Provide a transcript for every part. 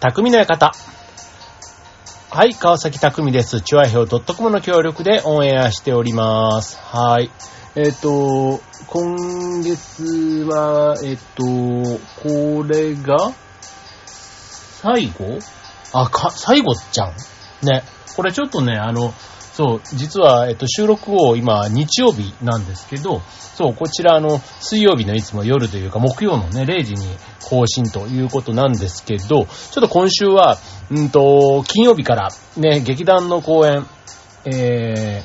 匠の館。はい、川崎匠です。チュアヘオ .com の協力でオンエアしております。はい。えっ、と、今月は、えっ、と、これが、最後？あ、か、最後じゃん。ね。これちょっとね、あの、そう、実は、えっと、収録を今、日曜日なんですけど、そう、こちら、あの、水曜日のいつも夜というか、木曜のね、0時に更新ということなんですけど、ちょっと今週は、うんと、金曜日から、ね、劇団の公演、え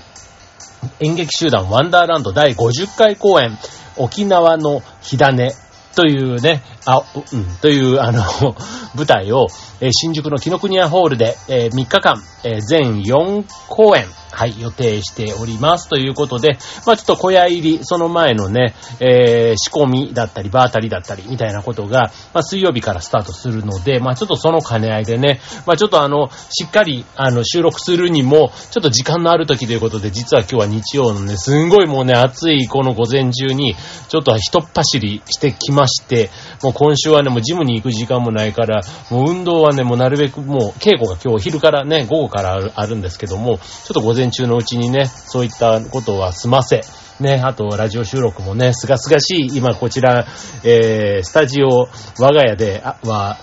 ー、演劇集団ワンダーランド第50回公演、沖縄の火種というね、あ、うん、という、あの、舞台を、えー新宿の紀ノ国屋ホールで、え3日間、えー全4公演、はい、予定しております。ということで、まあちょっと小屋入り、その前のね、えー仕込みだったり、場当たりだったり、みたいなことが、まあ水曜日からスタートするので、まあちょっとその兼ね合いでね、まあちょっとあの、しっかり、あの、収録するにも、ちょっと時間のある時ということで、実は今日は日曜のね、すんごいもうね、暑いこの午前中に、ちょっと一っ走りしてきままして、もう今週はね、もうジムに行く時間もないから、もう運動はね、もうなるべくもう稽古が今日昼からね、午後からあるあるんですけども、ちょっと午前中のうちにね、そういったことは済ませ、ね、あと、ラジオ収録もね、すがすがしい、今こちら、えー、スタジオ、我が家で、は、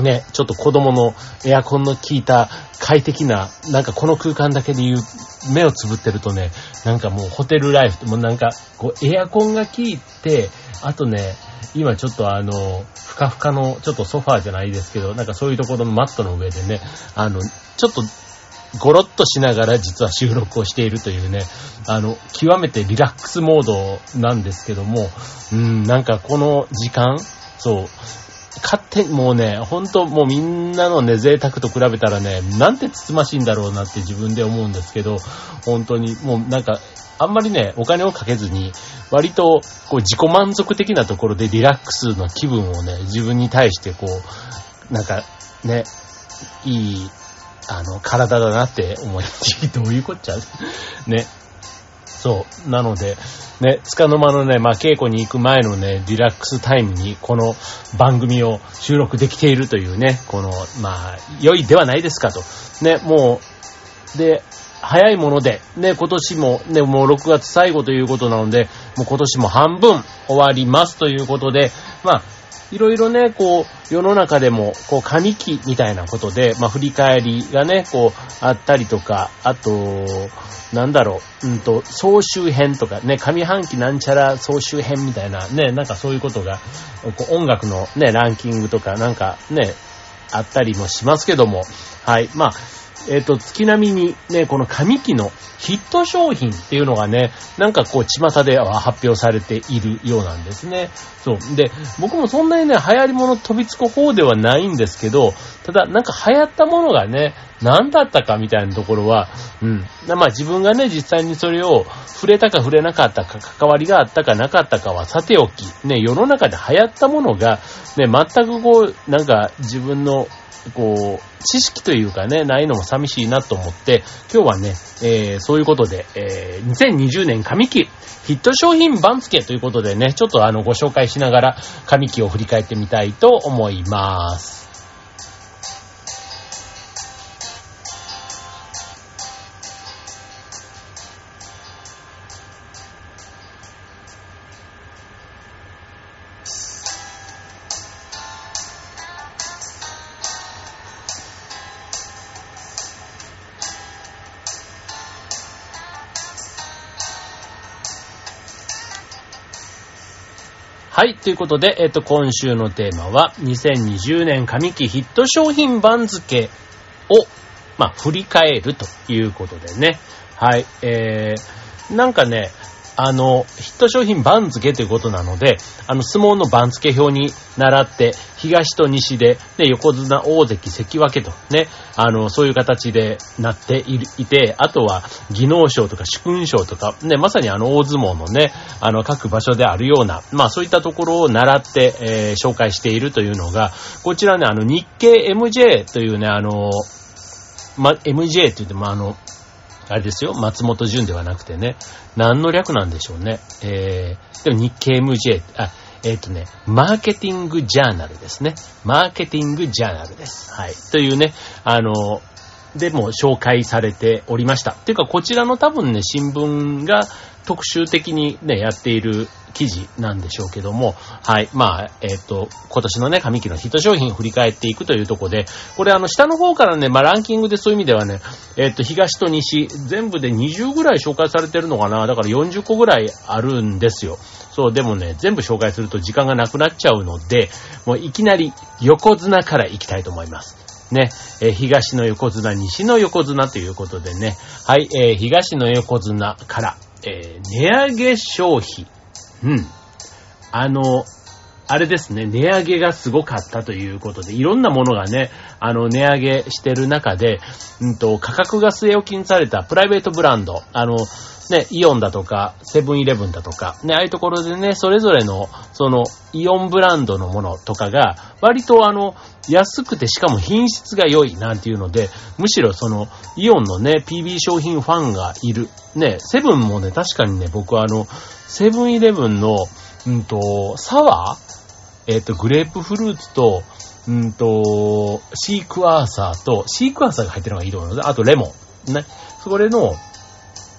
ね、ちょっと子供のエアコンの効いた快適な、なんかこの空間だけで言う、目をつぶってるとね、なんかもうホテルライフ、もうなんか、こうエアコンが効いて、あとね、今ちょっとあの、ふかふかの、ちょっとソファーじゃないですけど、なんかそういうところのマットの上でね、あの、ちょっと、ゴロッとしながら実は収録をしているというね、あの、極めてリラックスモードなんですけども、うん、なんかこの時間、そう、勝手にもうね、ほんともうみんなのね、贅沢と比べたらね、なんてつつましいんだろうなって自分で思うんですけど、本当にもうなんか、あんまりね、お金をかけずに、割と、こう、自己満足的なところでリラックスの気分をね、自分に対してこう、なんか、ね、いい、あの、体だなって思い、どういうこっちゃ？ね。そう。なので、ね、つかの間のね、まあ、稽古に行く前のね、リラックスタイムに、この番組を収録できているというね、この、まあ、良いではないですかと。ね、もう、で、早いもので、ね、今年も、ね、もう6月最後ということなので、もう今年も半分終わりますということで、まあ、いろいろね、こう、世の中でも、こう、上期みたいなことで、まあ、振り返りがね、こう、あったりとか、あと、なんだろう、うんと、総集編とかね、上半期なんちゃら総集編みたいな、ね、なんかそういうことが、こう音楽のね、ランキングとか、なんかね、あったりもしますけども、はい。まあ、えっ、と、月並みにね、この上期のヒット商品っていうのがね、なんかこう、巷では発表されているようなんですね。そう。で、僕もそんなにね、流行り物飛びつく方ではないんですけど、ただ、なんか流行ったものがね、何だったかみたいなところは、うん。まあ自分がね、実際にそれを触れたか触れなかったか、関わりがあったかなかったかはさておき、ね、世の中で流行ったものが、ね、全くこう、なんか自分のこう、知識というかね、ないのも寂しいなと思って、今日はね、えー、そういうことで、えー、2020年上期ヒット商品番付ということでね、ちょっとあの、ご紹介しながら上期を振り返ってみたいと思います。はい。ということで、えっと、今週のテーマは、2020年上期ヒット商品番付を、まあ、振り返るということでね。はい。えー、なんかね、あの、ヒット商品番付ということなので、あの、相撲の番付表に習って、東と西で、ね、横綱、大関、関脇とね、あの、そういう形でなっているいて、あとは、技能賞とか主勲賞とか、ね、まさにあの、大相撲のね、あの、各場所であるような、まあ、そういったところを習って、えー紹介しているというのが、こちらね、あの、日経 MJ というね、あの、ま、MJ って言ってもあの、あれですよ、松本潤ではなくてね、何の略なんでしょうね。えー、でも日経 MJ、あ、えっ、とね、マーケティングジャーナルですね。マーケティングジャーナルです。はい。というね、あの、でも紹介されておりました。っていうか、こちらの多分ね、新聞が特集的にね、やっている記事なんでしょうけども、はい。まあ、えっ、ー、と、今年のね、上期のヒット商品を振り返っていくというとこで、これあの、下の方からね、まあ、ランキングでそういう意味ではね、えっ、ー、と、東と西、全部で20ぐらい紹介されてるのかなだから40個ぐらいあるんですよ。そう、でもね、全部紹介すると時間がなくなっちゃうので、もういきなり横綱から行きたいと思います。ね、えー、東の横綱、西の横綱ということでね、はい、えー、東の横綱から、えー、値上げ消費。うん。あの、あれですね、値上げがすごかったということで、いろんなものがね、あの、値上げしてる中で、うんと、価格が据え置きにされたプライベートブランド、あの、ね、イオンだとか、セブンイレブンだとか、ね、ああいうところでね、それぞれの、その、イオンブランドのものとかが、割とあの、安くてしかも品質が良いなんていうので、むしろその、イオンのね、PB 商品ファンがいる。ね、セブンもね、確かにね、僕はあの、セブンイレブンの、うんと、サワー？えっ、ー、と、グレープフルーツと、うんと、シークワーサーと、シークワーサーが入ってるのがいいと思うので、あとレモン。ね。それの、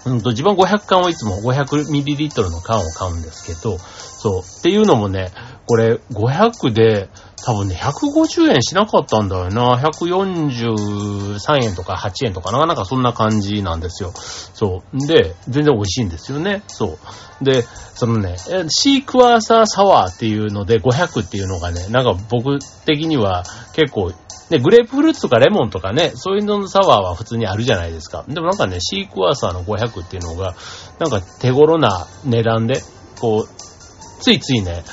うんと、自分500缶をいつも 500ml の缶を買うんですけど、そう。っていうのもね、これ500で多分ね、150円しなかったんだよな。143円とか8円とかなか、なかそんな感じなんですよ。そう。で、全然美味しいんですよね。そう。で、そのね、シークワーサーサワーっていうので500っていうのがね、なんか僕的には結構、ね、グレープフルーツとかレモンとかね、そういうののサワーは普通にあるじゃないですか。でもなんかね、シークワーサーの500っていうのが、なんか手頃な値段で、こう、ついついね、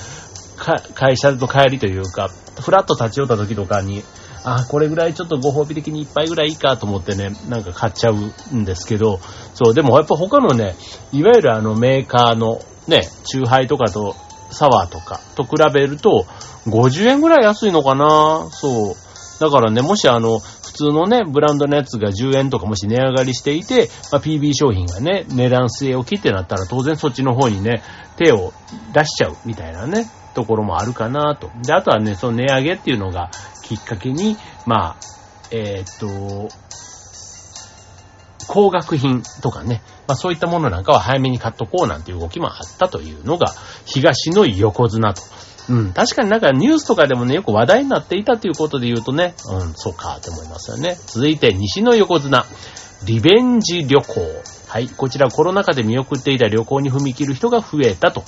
会社の帰りというか、ふらっと立ち寄った時とかに、あ、これぐらいちょっとご褒美的に一杯ぐらいいいかと思ってね、なんか買っちゃうんですけど、そう、でもやっぱ他のね、いわゆるあのメーカーのね、チューハイとかとサワーとかと比べると、50円ぐらい安いのかなそう。だからね、もしあの、普通のね、ブランドのやつが10円とかもし値上がりしていて、まあ、PB 商品がね、値段据え置きってなったら当然そっちの方にね、手を出しちゃうみたいなね、ところもあるかなと。で、あとはね、その値上げっていうのがきっかけに、まあ、えー、っと、高額品とかね、まあそういったものなんかは早めに買っとこうなんていう動きもあったというのが、東の横綱と。うん、確かになんかニュースとかでもね、よく話題になっていたということで言うとね、うん、そうかって思いますよね。続いて、西の横綱、リベンジ旅行。はい、こちらコロナ禍で見送っていた旅行に踏み切る人が増えたと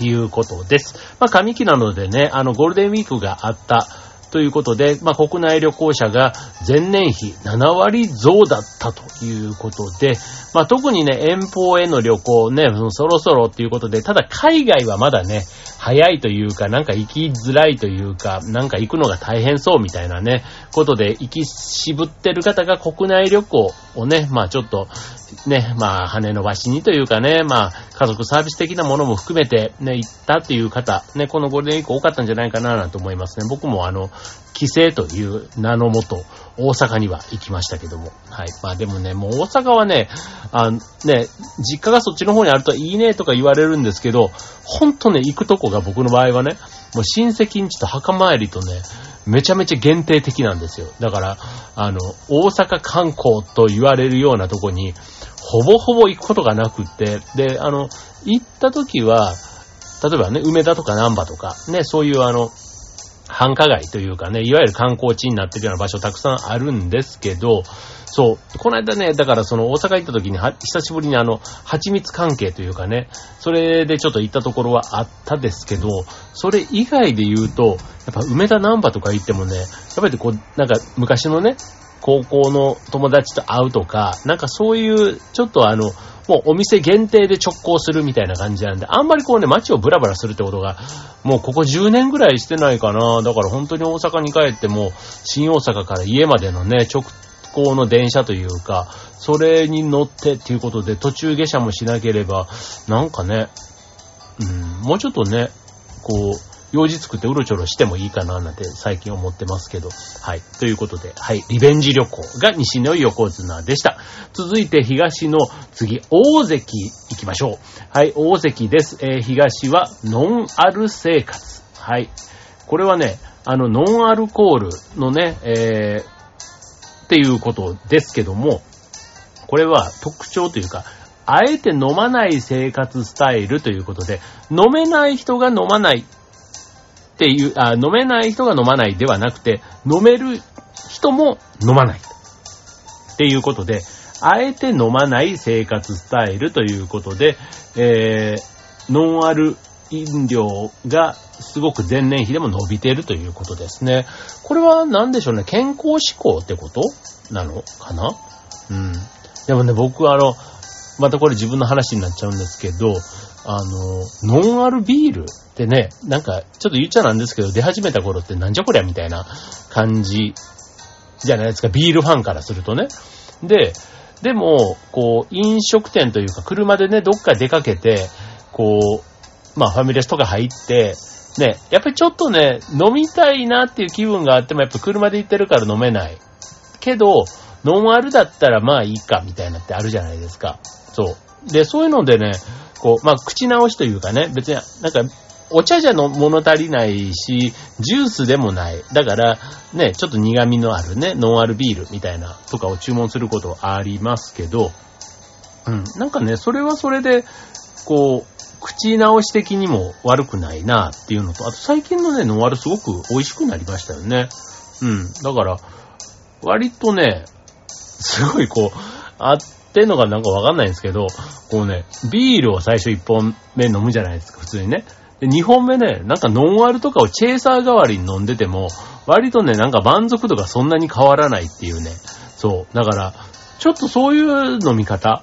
いうことです。まあ、上期なのでね、あの、ゴールデンウィークがあったということで、まあ、国内旅行者が前年比7割増だったということで、まあ、特にね、遠方への旅行ね、そろそろっていうことで、ただ海外はまだね、早いというか、なんか行きづらいというか、なんか行くのが大変そうみたいなね、ことで行き渋ってる方が国内旅行をね、まあちょっと、ね、まあ羽伸ばしにというかね、まあ家族サービス的なものも含めてね、行ったっていう方、ね、このゴールデンウィーク多かったんじゃないかななんて思いますね。僕もあの、帰省という名のもと、大阪には行きましたけども。はい。まあでもね、もう大阪はね、あのね、実家がそっちの方にあるといいねとか言われるんですけど、ほんとね、行くとこが僕の場合はね、もう親戚んちと墓参りとね、めちゃめちゃ限定的なんですよ。だから、あの、大阪観光と言われるようなとこに、ほぼほぼ行くことがなくって、で、あの、行った時は、例えばね、梅田とか南波とか、ね、そういうあの、繁華街というかね、いわゆる観光地になってるような場所たくさんあるんですけど、そう、この間ね、だからその大阪行った時に、久しぶりにあの、蜂蜜関係というかね、それでちょっと行ったところはあったですけど、それ以外で言うと、やっぱ梅田南波とか行ってもね、やっぱりこう、なんか昔のね、高校の友達と会うとか、なんかそういう、ちょっとあの、もうお店限定で直行するみたいな感じなんで、あんまりこうね、街をブラブラするってことが、もうここ10年ぐらいしてないかな。だから本当に大阪に帰っても、新大阪から家までのね、直行の電車というか、それに乗ってっていうことで途中下車もしなければ、なんかね、うん、もうちょっとね、こう、用事作ってうろちょろしてもいいかななんて最近思ってますけど。はい。ということで、はい。リベンジ旅行が西の横綱でした。続いて東の次、大関行きましょう。はい、大関です。えー、東はノンアル生活。はい。これはね、あの、ノンアルコールのね、えー、っていうことですけども、これは特徴というか、あえて飲まない生活スタイルということで、飲めない人が飲まないっていう、あ飲めない人が飲まないではなくて、飲める人も飲まない。っていうことで、あえて飲まない生活スタイルということで、えー、ノンアル飲料がすごく前年比でも伸びているということですね。これは何でしょうね、健康志向ってことなのかな？うん。でもね、僕はあの、またこれ自分の話になっちゃうんですけど、あの、ノンアルビールってね、なんか、ちょっと言っちゃなんですけど、出始めた頃ってなんじゃこりゃみたいな感じじゃないですか、ビールファンからするとね。で、でも、こう、飲食店というか、車でね、どっか出かけて、こう、まあ、ファミレスとか入って、ね、やっぱりちょっとね、飲みたいなっていう気分があっても、やっぱ車で行ってるから飲めない。けど、ノンアルだったらまあいいか、みたいなってあるじゃないですか。そう。で、そういうのでね、こう、まあ、口直しというかね、別に、なんか、お茶じゃの物足りないし、ジュースでもない。だから、ね、ちょっと苦味のあるね、ノンアルビールみたいなとかを注文することありますけど、うん、なんかね、それはそれで、こう、口直し的にも悪くないなっていうのと、あと最近のね、ノンアルすごく美味しくなりましたよね。うん。だから、割とね、すごいこう、あってんのかなんかわかんないんですけど、こうね、ビールを最初1本目飲むじゃないですか、普通にね。で、2本目ね、なんかノンアルとかをチェイサー代わりに飲んでても、割とね、なんか満足度がそんなに変わらないっていうね。そう。だから、ちょっとそういう飲み方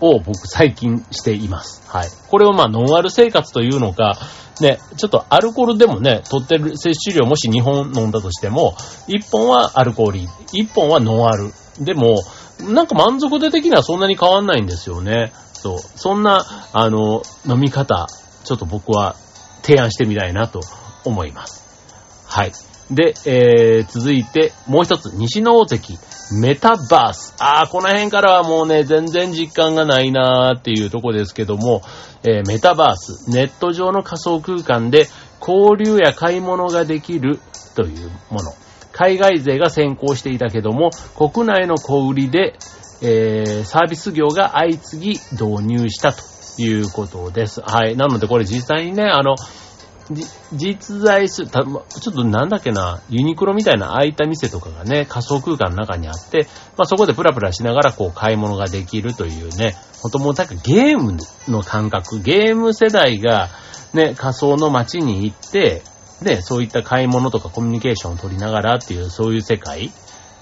を僕最近しています。はい。これをまあノンアル生活というのか、ね、ちょっとアルコールでもね、取ってる摂取量もし2本飲んだとしても、1本はアルコール、1本はノンアル。でも、なんか満足度的にはそんなに変わんないんですよね。そう。そんな、あの、飲み方、ちょっと僕は提案してみたいなと思います。はい。で、えー、続いて、もう一つ、西の大関、メタバース。あー、この辺からはもうね、全然実感がないなーっていうとこですけども、えー、メタバース、ネット上の仮想空間で交流や買い物ができるというもの。海外勢が先行していたけども、国内の小売りで、えー、サービス業が相次ぎ導入したということです。はい。なのでこれ実際にね、あの、実在する、ちょっとなんだっけな、ユニクロみたいな空いた店とかがね、仮想空間の中にあって、まあそこでプラプラしながらこう買い物ができるというね、ほんともうなんかゲームの感覚、ゲーム世代がね、仮想の街に行って、ね、そういった買い物とかコミュニケーションを取りながらっていう、そういう世界。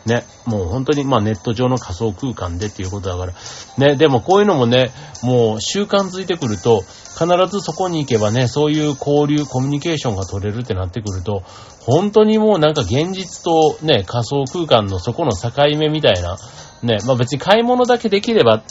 ね、もう本当にまあネット上の仮想空間でっていうことだから、ね、でもこういうのもね、もう習慣づいてくると、必ずそこに行けばね、そういう交流、コミュニケーションが取れるってなってくると、本当にもうなんか現実とね、仮想空間のそこの境目みたいな、ね、まあ別に買い物だけできれば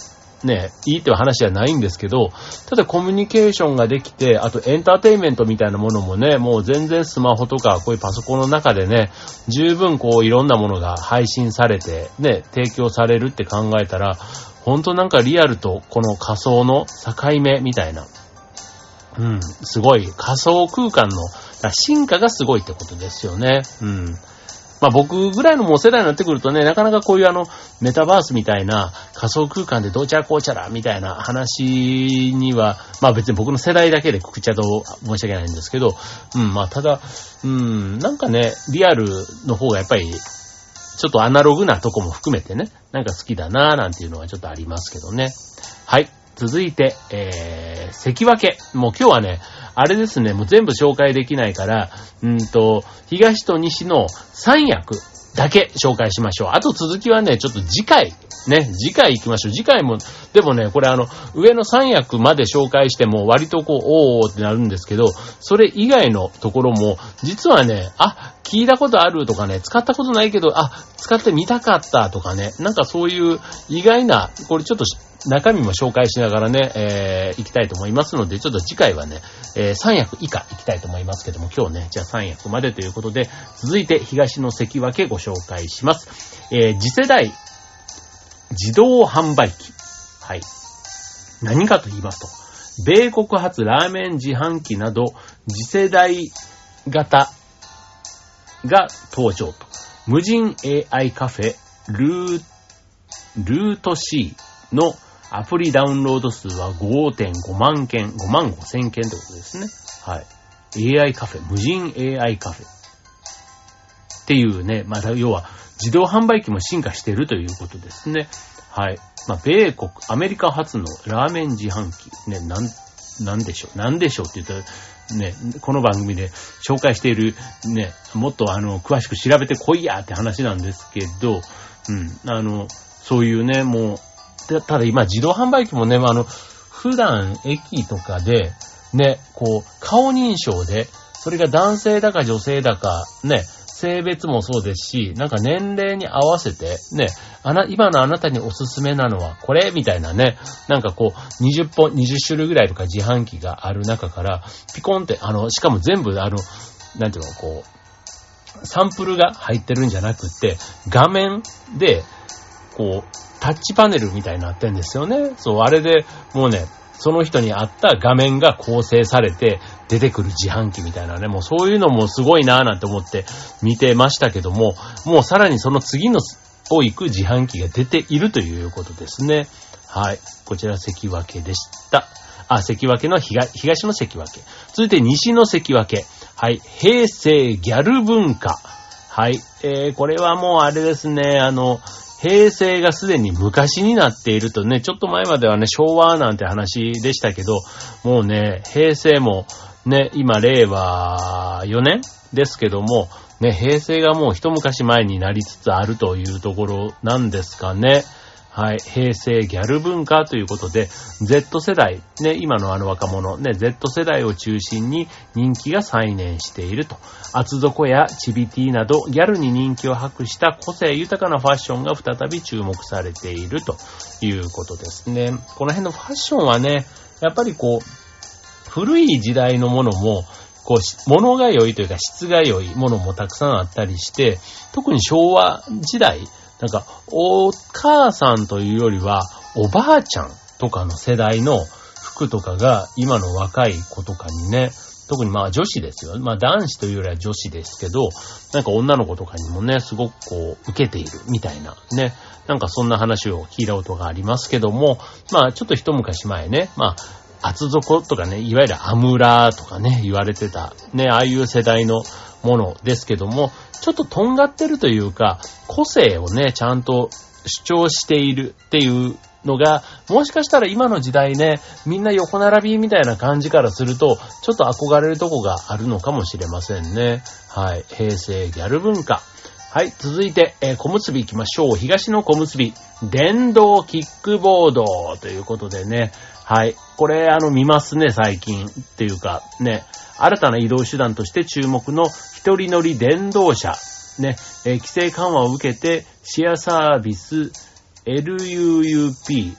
ね、いいって話じゃないんですけど、ただコミュニケーションができて、あとエンターテインメントみたいなものもね、もう全然スマホとかこういうパソコンの中でね、十分こういろんなものが配信されて、ね、提供されるって考えたら、ほんとなんかリアルとこの仮想の境目みたいな、うん、すごい仮想空間の進化がすごいってことですよね。うん。まあ僕ぐらいのもう世代になってくるとね、なかなかこういうあの、メタバースみたいな仮想空間でどうちゃらこうちゃらみたいな話には、まあ別に僕の世代だけでくくっちゃと申し訳ないんですけど、うん、まあただ、うん、なんかね、リアルの方がやっぱり、ちょっとアナログなとこも含めてね、なんか好きだなぁなんていうのはちょっとありますけどね。はい。続いて、えー、関分け。もう今日はね、あれですね、もう全部紹介できないから、うんと、東と西の3役だけ紹介しましょう。あと続きはね、ちょっと次回、ね、次回行きましょう。次回も、でもね、これあの、上の3役まで紹介しても割とこう、おーってなるんですけど、それ以外のところも、実はね、あ、聞いたことあるとかね、使ったことないけど、あ、使ってみたかったとかね、なんかそういう意外な、これちょっと中身も紹介しながらね、えー、行きたいと思いますので、ちょっと次回はね、えー、3役以下行きたいと思いますけども、今日ね、じゃあ3役までということで、続いて東の関脇ご紹介します。えー、次世代自動販売機。はい。何かと言いますと、米国発ラーメン自販機など、次世代型が登場と。無人 AI カフェ、ルー、ルート C のアプリダウンロード数は5.5万件、5万5千件ってことですね。はい。AI カフェ、無人 AI カフェ。っていうね、まだ要は自動販売機も進化しているということですね。はい。まあ、米国、アメリカ発のラーメン自販機。ね、なん、なんでしょう。なんでしょうって言ったら、ね、この番組で紹介している、ね、もっとあの、詳しく調べてこいやって話なんですけど、うん、あの、そういうね、もう、ただ今自動販売機もね、まあ、あの、普段駅とかで、ね、こう、顔認証で、それが男性だか女性だか、ね、性別もそうですし、なんか年齢に合わせて、ね、あな、今のあなたにおすすめなのはこれみたいなね、なんかこう、20本、20種類ぐらいとか自販機がある中から、ピコンって、あの、しかも全部、あの、なんていうの、こう、サンプルが入ってるんじゃなくって、画面で、こう、タッチパネルみたいになってんですよね。そう、あれでもうね、その人に合った画面が構成されて出てくる自販機みたいなね、もうそういうのもすごいなぁなんて思って見てましたけども、もうさらにその次のを行く自販機が出ているということですね。はい。こちら関脇でした。あ、関脇の東東の関脇。続いて西の関脇。はい。平成ギャル文化。はい。えー、これはもうあれですね、あの、平成がすでに昔になっているとね、ちょっと前まではね、昭和なんて話でしたけど、もうね、平成もね、今令和4年ですけども、ね、平成がもう一昔前になりつつあるというところなんですかね。はい。平成ギャル文化ということで、Z 世代、ね、今のあの若者、ね、Z 世代を中心に人気が再燃していると。厚底やチビティなど、ギャルに人気を博した個性豊かなファッションが再び注目されているということですね。この辺のファッションはね、やっぱりこう、古い時代のものも、こう、物が良いというか質が良いものもたくさんあったりして、特に昭和時代、なんか、お母さんというよりは、おばあちゃんとかの世代の服とかが、今の若い子とかにね、特にまあ女子ですよ。まあ男子というよりは女子ですけど、なんか女の子とかにもね、すごくこう、受けているみたいなね。なんかそんな話を聞いたことがありますけども、まあちょっと一昔前ね、まあ厚底とかね、いわゆるアムラーとかね、言われてた、ね、ああいう世代のものですけども、ちょっととんがってるというか、個性をね、ちゃんと主張しているっていうのが、もしかしたら今の時代ね、みんな横並びみたいな感じからすると、ちょっと憧れるとこがあるのかもしれませんね。はい。平成ギャル文化。はい。続いて、えー、小結び行きましょう。東の小結び。電動キックボードということでね。はい。これ、あの、見ますね、最近。っていうか、ね。新たな移動手段として注目の一人乗り電動車、ね、えー、規制緩和を受けて、シェアサービス、LUUP、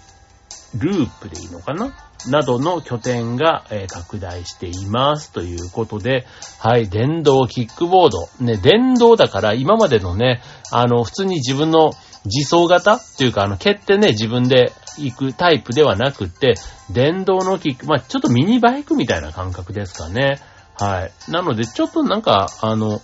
ループでいいのかな？などの拠点が、えー、拡大していますということで、はい、電動キックボード。ね、電動だから今までのね、あの、普通に自分の自走型っていうか、あの、蹴ってね、自分で行くタイプではなくて、電動のキック、まあ、ちょっとミニバイクみたいな感覚ですかね。はい。なので、ちょっとなんか、あの、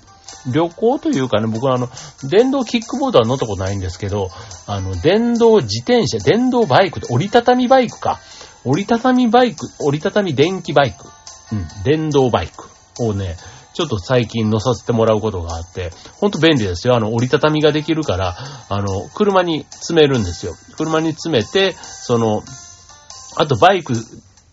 旅行というかね、僕はあの、電動キックボードは乗ったことないんですけど、あの、電動自転車、電動バイク、折りたたみバイクか。折りたたみバイク、折りたたみ電気バイク。うん、電動バイクをね、ちょっと最近乗させてもらうことがあって、ほんと便利ですよ。あの、折りたたみができるから、あの、車に詰めるんですよ。車に詰めて、その、あとバイク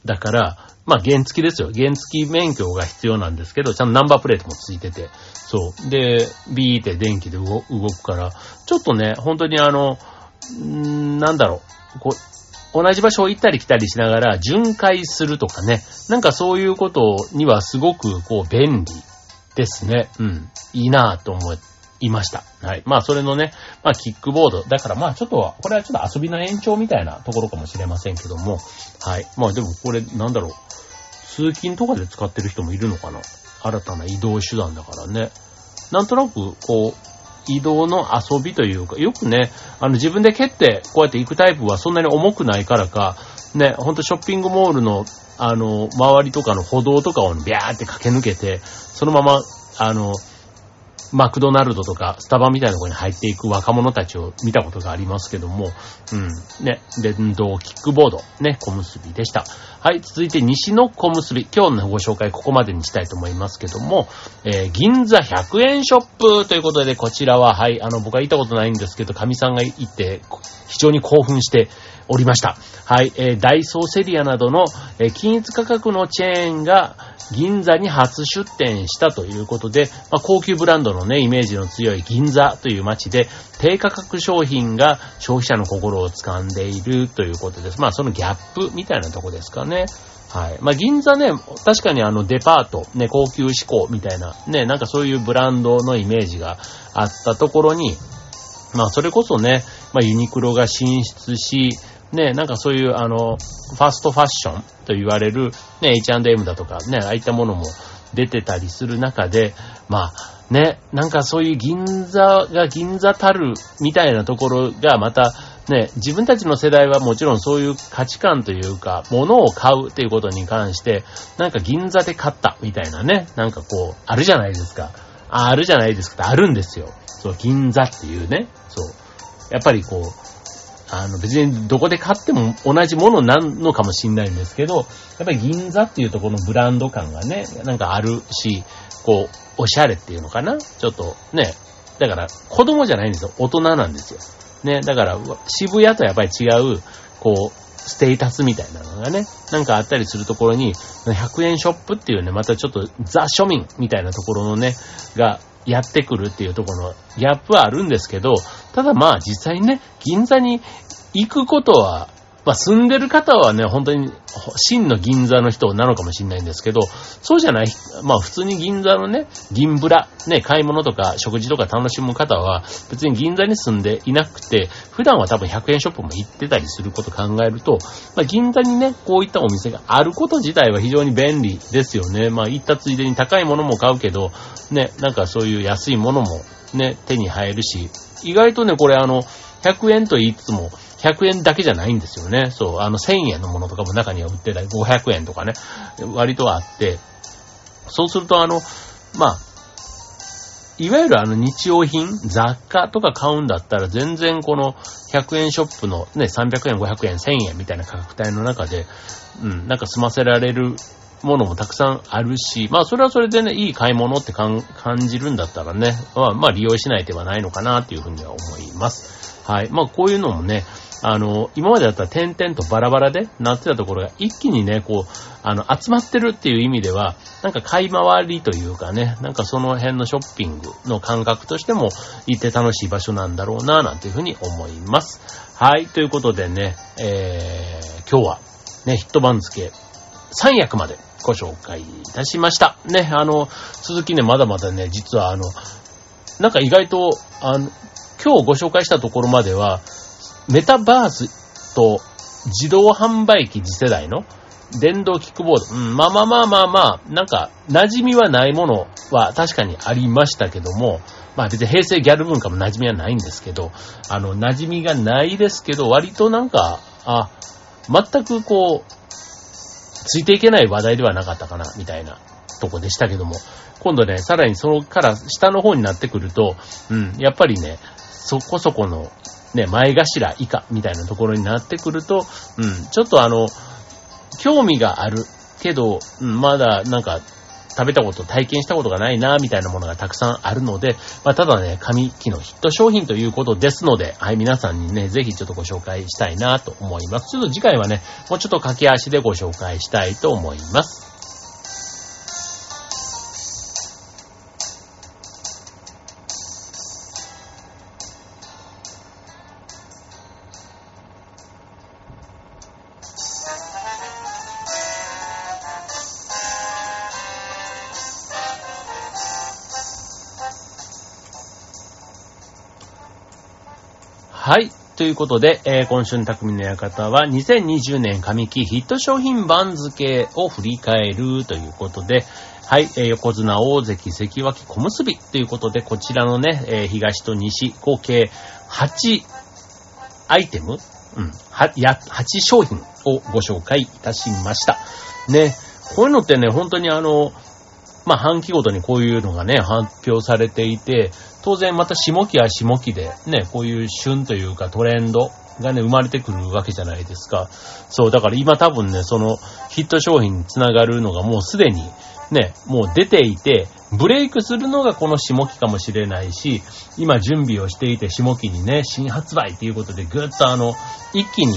だから、まあ原付きですよ。原付き免許が必要なんですけど、ちゃんとナンバープレートもついてて、そう。で、ビーって電気で動くから、ちょっとね、本当にあの、んなんだろう、こう、同じ場所を行ったり来たりしながら巡回するとかね、なんかそういうことにはすごくこう便利ですね。うん。いいなぁと思いました。はい。まあ、それのね、まあ、キックボード。だからまあ、ちょっと、これはちょっと遊びの延長みたいなところかもしれませんけども、はい。まあ、でもこれ、なんだろう。通勤とかで使ってる人もいるのかな新たな移動手段だからね。なんとなく、こう、移動の遊びというか、よくね、あの自分で蹴ってこうやって行くタイプはそんなに重くないからか、ね、ほんとショッピングモールの、あの、周りとかの歩道とかをビャーって駆け抜けて、そのまま、あの、マクドナルドとかスタバみたいなとこに入っていく若者たちを見たことがありますけども、うん、ね、電動キックボード、ね、小結びでした。はい、続いて西の小結び。今日のご紹介ここまでにしたいと思いますけども、えー、銀座100円ショップということで、こちらは、はい、あの、僕は行ったことないんですけど、神さんが行って、非常に興奮して、おりました。はい、えー、ダイソーセリアなどの、えー、均一価格のチェーンが銀座に初出店したということで、まあ、高級ブランドのね、イメージの強い銀座という街で、低価格商品が消費者の心を掴んでいるということです。まあ、そのギャップみたいなとこですかね。はい。まあ、銀座ね、確かにあのデパート、ね、高級志向みたいな、ね、なんかそういうブランドのイメージがあったところに、まあ、それこそね、まあ、ユニクロが進出し、ね、なんかそういう、あの、ファストファッションと言われる、ね、H&M だとか、ね、ああいったものも出てたりする中で、まあ、ね、なんかそういう銀座が銀座たるみたいなところがまた、ね、自分たちの世代はもちろんそういう価値観というか、物を買うっていうことに関して、なんか銀座で買ったみたいなね、なんかこう、あるじゃないですか。あるじゃないですか。あるんですよ。そう、銀座っていうね。そう。やっぱりこう、あの別にどこで買っても同じものなのかもしんないんですけど、やっぱり銀座っていうとこのブランド感がね、なんかあるし、こう、おしゃれっていうのかな？ちょっとね、だから子供じゃないんですよ。大人なんですよ。ね、だから渋谷とやっぱり違う、こう、ステータスみたいなのがね、なんかあったりするところに、100円ショップっていうね、またちょっとザ庶民みたいなところのね、がやってくるっていうところのギャップはあるんですけど、ただまあ実際にね、銀座に行くことはまあ、住んでる方はね、本当に、真の銀座の人なのかもしれないんですけど、そうじゃない、まあ、普通に銀座のね、銀ブラ、ね、買い物とか食事とか楽しむ方は、別に銀座に住んでいなくて、普段は多分100円ショップも行ってたりすること考えると、まあ、銀座にね、こういったお店があること自体は非常に便利ですよね。まあ、行ったついでに高いものも買うけど、ね、なんかそういう安いものもね、手に入るし、意外とね、これあの、100円と言いつつも、100円だけじゃないんですよね。そう、あの1000円のものとかも中には売ってたり、500円とかね、割とあって、そうするとあの、まあ、いわゆるあの日用品、雑貨とか買うんだったら全然この100円ショップのね、300円、500円、1000円みたいな価格帯の中で、うん、なんか済ませられるものもたくさんあるし、まあそれはそれでね、いい買い物って感じるんだったらね、まあ、まあ利用しない手はないのかなっていうふうには思います。はい。まあこういうのもね、あの、今までだったら点々とバラバラでなってたところが一気にね、こう、あの、集まってるっていう意味では、なんか買い回りというかね、なんかその辺のショッピングの感覚としても行って楽しい場所なんだろうな、なんていうふうに思います。はい、ということでね、えー、今日はね、ヒット番付3役までご紹介いたしました。ね、あの、続きね、まだまだね、実はあの、なんか意外と、あの、今日ご紹介したところまでは、メタバースと自動販売機次世代の電動キックボード。うん、まあまあまあまあまあ、なんか、馴染みはないものは確かにありましたけども、まあ別に平成ギャル文化も馴染みはないんですけど、あの、馴染みがないですけど、割となんか、あ、全くこう、ついていけない話題ではなかったかな、みたいなとこでしたけども、今度ね、さらにそのから下の方になってくると、うん、やっぱりね、そこそこのね、前頭以下みたいなところになってくると、うん、ちょっとあの、興味があるけど、うん、まだなんか食べたこと、体験したことがないな、みたいなものがたくさんあるので、まあ、ただね、紙機のヒット商品ということですので、はい、皆さんにね、ぜひちょっとご紹介したいなと思います。ちょっと次回はね、もうちょっと駆け足でご紹介したいと思います。ということで、えー、今週の匠の館は2020年上期ヒット商品番付を振り返るということで、はい、えー、横綱大関関脇小結ということで、こちらのね、えー、東と西、合計8アイテムうん、8商品をご紹介いたしました。ね、こういうのってね、本当にあの、まあ、半期ごとにこういうのがね、発表されていて、当然また下期は下期で、ね、こういう旬というかトレンドがね、生まれてくるわけじゃないですか。そう、だから今多分ね、そのヒット商品につながるのがもうすでにね、もう出ていて、ブレイクするのがこの下期かもしれないし、今準備をしていて下期にね、新発売ということでぐっとあの、一気に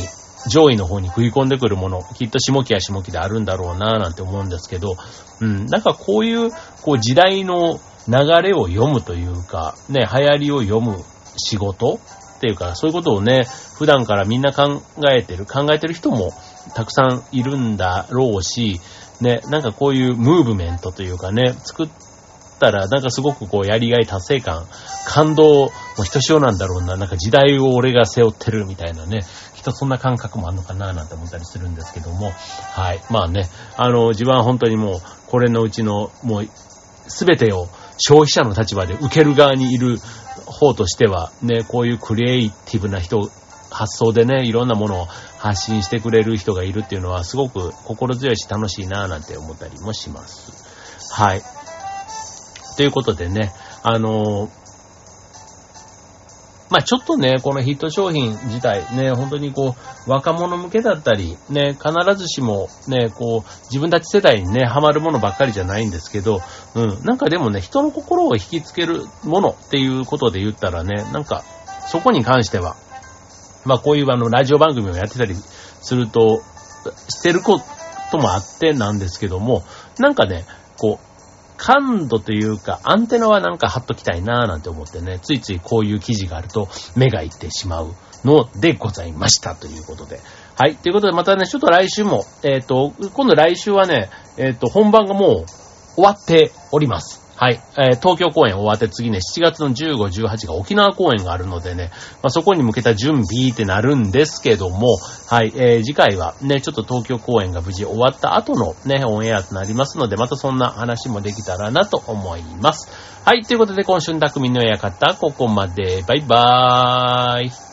上位の方に食い込んでくるもの、きっと下期は下期であるんだろうなぁなんて思うんですけど、うん、なんかこういう、こう時代の流れを読むというか、ね、流行りを読む仕事っていうか、そういうことをね、普段からみんな考えてる、考えてる人もたくさんいるんだろうし、ね、なんかこういうムーブメントというかね、作ったらなんかすごくこうやりがい達成感、感動もひとしおなんだろうな、なんか時代を俺が背負ってるみたいなね、きっとそんな感覚もあるのかななんて思ったりするんですけども、はい。まあね、あの、自分は本当にもう、これのうちの、もう、すべてを消費者の立場で受ける側にいる方としては、ね、こういうクリエイティブな人、発想でね、いろんなものを発信してくれる人がいるっていうのはすごく心強いし楽しいなぁなんて思ったりもします。はい。ということでね、あのー、まあちょっとね、このヒット商品自体ね、本当にこう、若者向けだったり、ね、必ずしもね、こう、自分たち世代にね、ハマるものばっかりじゃないんですけど、うん、なんかでもね、人の心を引きつけるものっていうことで言ったらね、なんか、そこに関しては、まあこういうあの、ラジオ番組をやってたりすると、してることもあってなんですけども、なんかね、こう、感度というか、アンテナはなんか貼っときたいなぁなんて思ってね、ついついこういう記事があると目がいってしまうのでございましたということで。はい。ということでまたね、ちょっと来週も、えっ、ー、と、今度来週はね、えっ、ー、と、本番がもう終わっております。はい。えー、東京公演終わって次ね、7月の15、18が沖縄公演があるのでね、まあ、そこに向けた準備ってなるんですけども、はい。えー、次回はね、ちょっと東京公演が無事終わった後のね、オンエアとなりますので、またそんな話もできたらなと思います。はい。ということで、今週の匠の館、ここまで。バイバーイ。